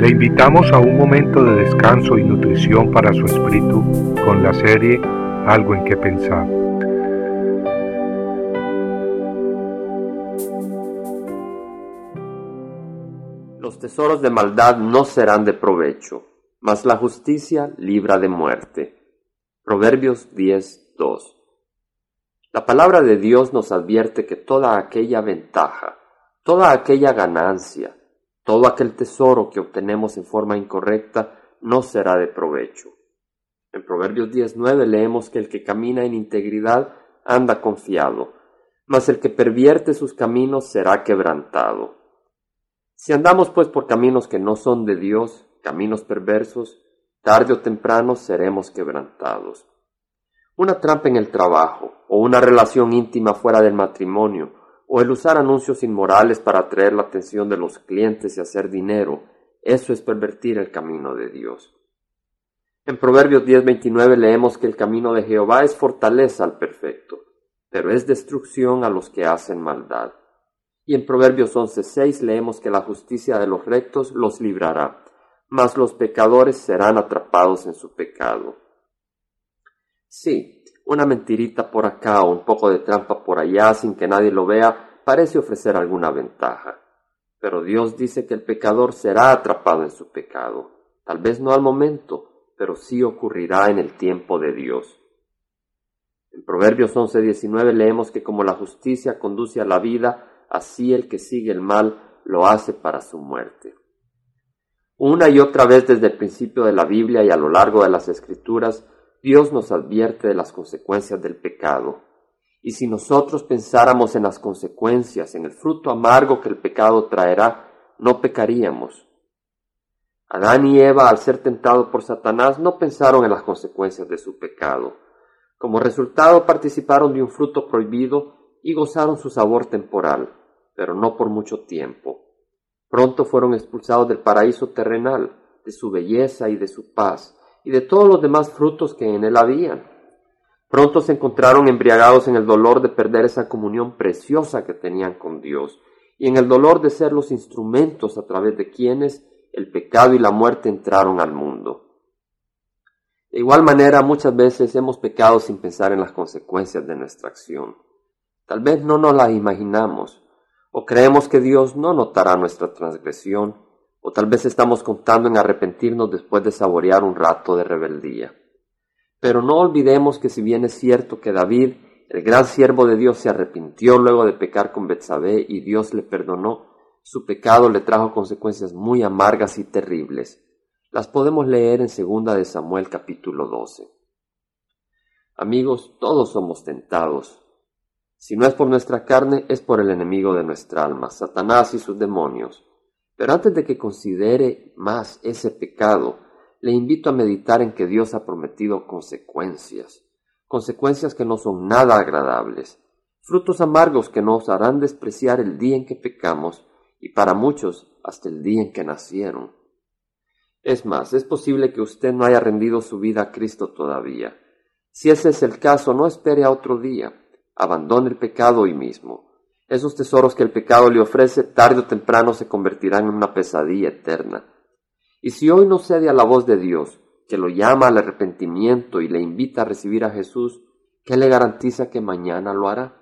Le invitamos a un momento de descanso y nutrición para su espíritu con la serie Algo en que pensar. Los tesoros de maldad no serán de provecho, mas la justicia libra de muerte. Proverbios 10, 2. La palabra de Dios nos advierte que toda aquella ventaja, toda aquella ganancia, todo aquel tesoro que obtenemos en forma incorrecta no será de provecho. En Proverbios 19 leemos que el que camina en integridad anda confiado, mas el que pervierte sus caminos será quebrantado. Si andamos pues por caminos que no son de Dios, caminos perversos, tarde o temprano seremos quebrantados. Una trampa en el trabajo, o una relación íntima fuera del matrimonio, o el usar anuncios inmorales para atraer la atención de los clientes y hacer dinero, eso es pervertir el camino de Dios. En Proverbios 10:29 leemos que el camino de Jehová es fortaleza al perfecto, pero es destrucción a los que hacen maldad. Y en Proverbios 11:6 leemos que la justicia de los rectos los librará, mas los pecadores serán atrapados en su pecado. Sí, una mentirita por acá o un poco de trampa por allá sin que nadie lo vea parece ofrecer alguna ventaja. Pero Dios dice que el pecador será atrapado en su pecado. Tal vez no al momento, pero sí ocurrirá en el tiempo de Dios. En Proverbios 11:19 leemos que como la justicia conduce a la vida, así el que sigue el mal lo hace para su muerte. Una y otra vez desde el principio de la Biblia y a lo largo de las Escrituras, Dios nos advierte de las consecuencias del pecado. Y si nosotros pensáramos en las consecuencias, en el fruto amargo que el pecado traerá, no pecaríamos. Adán y Eva, al ser tentados por Satanás, no pensaron en las consecuencias de su pecado. Como resultado participaron de un fruto prohibido y gozaron su sabor temporal, pero no por mucho tiempo. Pronto fueron expulsados del paraíso terrenal, de su belleza y de su paz, y de todos los demás frutos que en él habían. Pronto se encontraron embriagados en el dolor de perder esa comunión preciosa que tenían con Dios y en el dolor de ser los instrumentos a través de quienes el pecado y la muerte entraron al mundo. De igual manera, muchas veces hemos pecado sin pensar en las consecuencias de nuestra acción. Tal vez no nos las imaginamos, o creemos que Dios no notará nuestra transgresión, o tal vez estamos contando en arrepentirnos después de saborear un rato de rebeldía. Pero no olvidemos que si bien es cierto que David, el gran siervo de Dios, se arrepintió luego de pecar con Betsabé y Dios le perdonó, su pecado le trajo consecuencias muy amargas y terribles. Las podemos leer en segunda de Samuel capítulo 12. Amigos, todos somos tentados. Si no es por nuestra carne, es por el enemigo de nuestra alma, Satanás y sus demonios. Pero antes de que considere más ese pecado, le invito a meditar en que Dios ha prometido consecuencias, consecuencias que no son nada agradables, frutos amargos que nos harán despreciar el día en que pecamos y para muchos hasta el día en que nacieron. Es más, es posible que usted no haya rendido su vida a Cristo todavía. Si ese es el caso, no espere a otro día, abandone el pecado hoy mismo esos tesoros que el pecado le ofrece tarde o temprano se convertirán en una pesadilla eterna. Y si hoy no cede a la voz de Dios, que lo llama al arrepentimiento y le invita a recibir a Jesús, ¿qué le garantiza que mañana lo hará?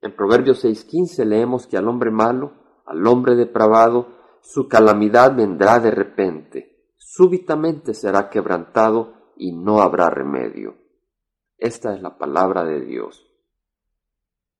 En Proverbios 6:15 leemos que al hombre malo, al hombre depravado, su calamidad vendrá de repente, súbitamente será quebrantado y no habrá remedio. Esta es la palabra de Dios